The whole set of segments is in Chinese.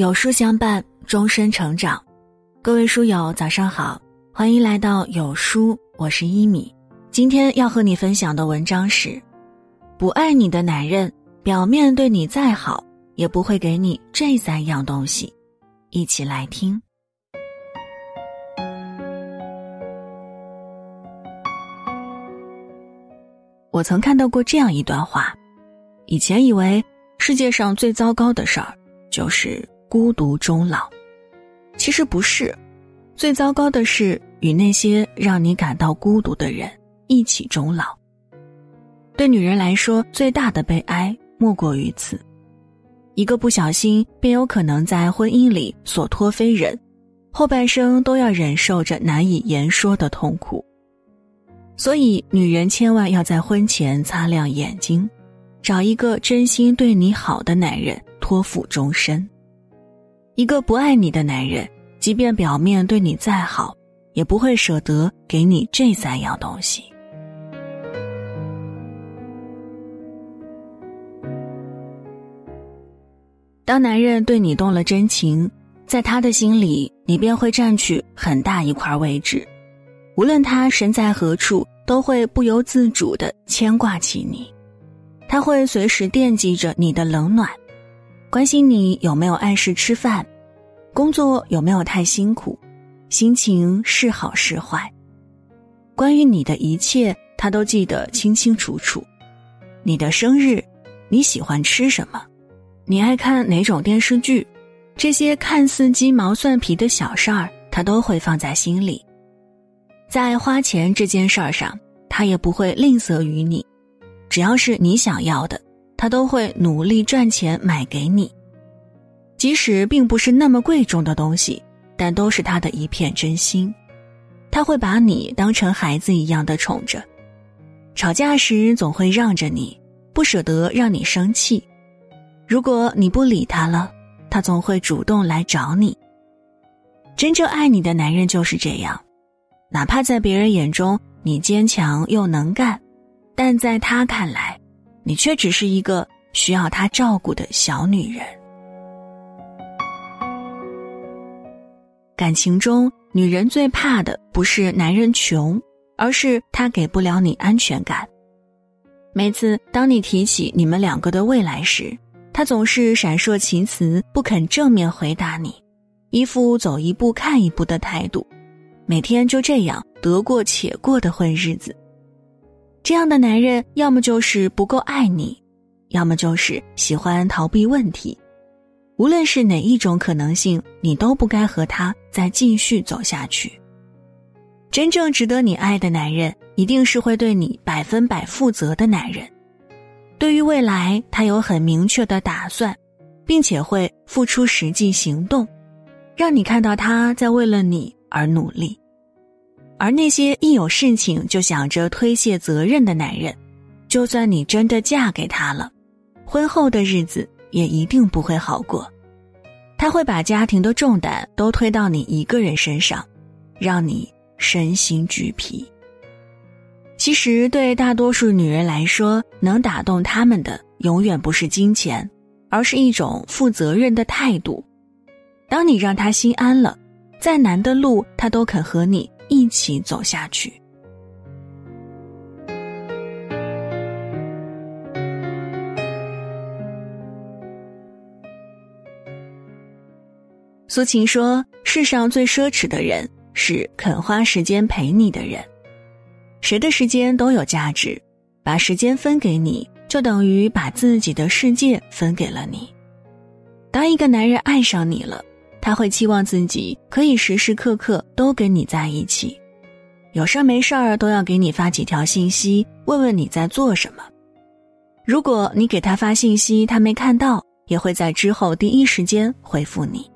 有书相伴，终身成长。各位书友，早上好，欢迎来到有书，我是一米。今天要和你分享的文章是：不爱你的男人，表面对你再好，也不会给你这三样东西。一起来听。我曾看到过这样一段话：以前以为世界上最糟糕的事儿就是孤独终老，其实不是，最糟糕的是与那些让你感到孤独的人一起终老。对女人来说，最大的悲哀莫过于此：一个不小心，便有可能在婚姻里所托非人，后半生都要忍受着难以言说的痛苦。所以，女人千万要在婚前擦亮眼睛，找一个真心对你好的男人托付终身。一个不爱你的男人，即便表面对你再好，也不会舍得给你这三样东西。当男人对你动了真情，在他的心里，你便会占据很大一块位置。无论他身在何处，都会不由自主的牵挂起你。他会随时惦记着你的冷暖。关心你有没有按时吃饭，工作有没有太辛苦，心情是好是坏，关于你的一切，他都记得清清楚楚。你的生日，你喜欢吃什么，你爱看哪种电视剧，这些看似鸡毛蒜皮的小事儿，他都会放在心里。在花钱这件事儿上，他也不会吝啬于你，只要是你想要的。他都会努力赚钱买给你，即使并不是那么贵重的东西，但都是他的一片真心。他会把你当成孩子一样的宠着，吵架时总会让着你，不舍得让你生气。如果你不理他了，他总会主动来找你。真正爱你的男人就是这样，哪怕在别人眼中你坚强又能干，但在他看来。你却只是一个需要他照顾的小女人。感情中，女人最怕的不是男人穷，而是他给不了你安全感。每次当你提起你们两个的未来时，他总是闪烁其词，不肯正面回答你，一副走一步看一步的态度，每天就这样得过且过的混日子。这样的男人，要么就是不够爱你，要么就是喜欢逃避问题。无论是哪一种可能性，你都不该和他再继续走下去。真正值得你爱的男人，一定是会对你百分百负责的男人。对于未来，他有很明确的打算，并且会付出实际行动，让你看到他在为了你而努力。而那些一有事情就想着推卸责任的男人，就算你真的嫁给他了，婚后的日子也一定不会好过。他会把家庭的重担都推到你一个人身上，让你身心俱疲。其实，对大多数女人来说，能打动他们的永远不是金钱，而是一种负责任的态度。当你让他心安了，再难的路他都肯和你。一起走下去。苏秦说：“世上最奢侈的人是肯花时间陪你的人。谁的时间都有价值，把时间分给你，就等于把自己的世界分给了你。当一个男人爱上你了。”他会期望自己可以时时刻刻都跟你在一起，有事儿没事儿都要给你发几条信息，问问你在做什么。如果你给他发信息，他没看到，也会在之后第一时间回复你。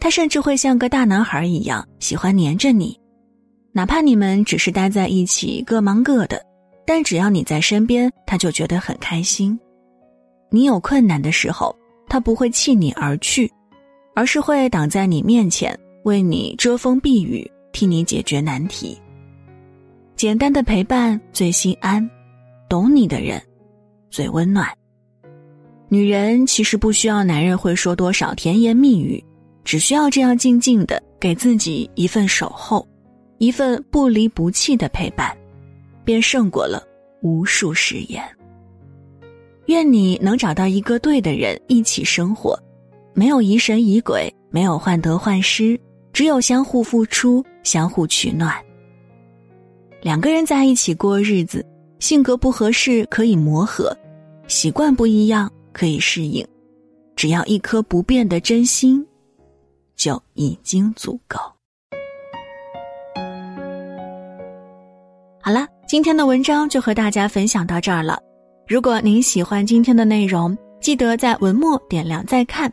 他甚至会像个大男孩一样喜欢黏着你，哪怕你们只是待在一起各忙各的，但只要你在身边，他就觉得很开心。你有困难的时候，他不会弃你而去。而是会挡在你面前，为你遮风避雨，替你解决难题。简单的陪伴最心安，懂你的人最温暖。女人其实不需要男人会说多少甜言蜜语，只需要这样静静的给自己一份守候，一份不离不弃的陪伴，便胜过了无数誓言。愿你能找到一个对的人一起生活，没有疑神疑鬼，没有患得患失，只有相互付出，相互取暖。两个人在一起过日子，性格不合适可以磨合，习惯不一样可以适应，只要一颗不变的真心，就已经足够。好了，今天的文章就和大家分享到这儿了。如果您喜欢今天的内容，记得在文末点亮再看，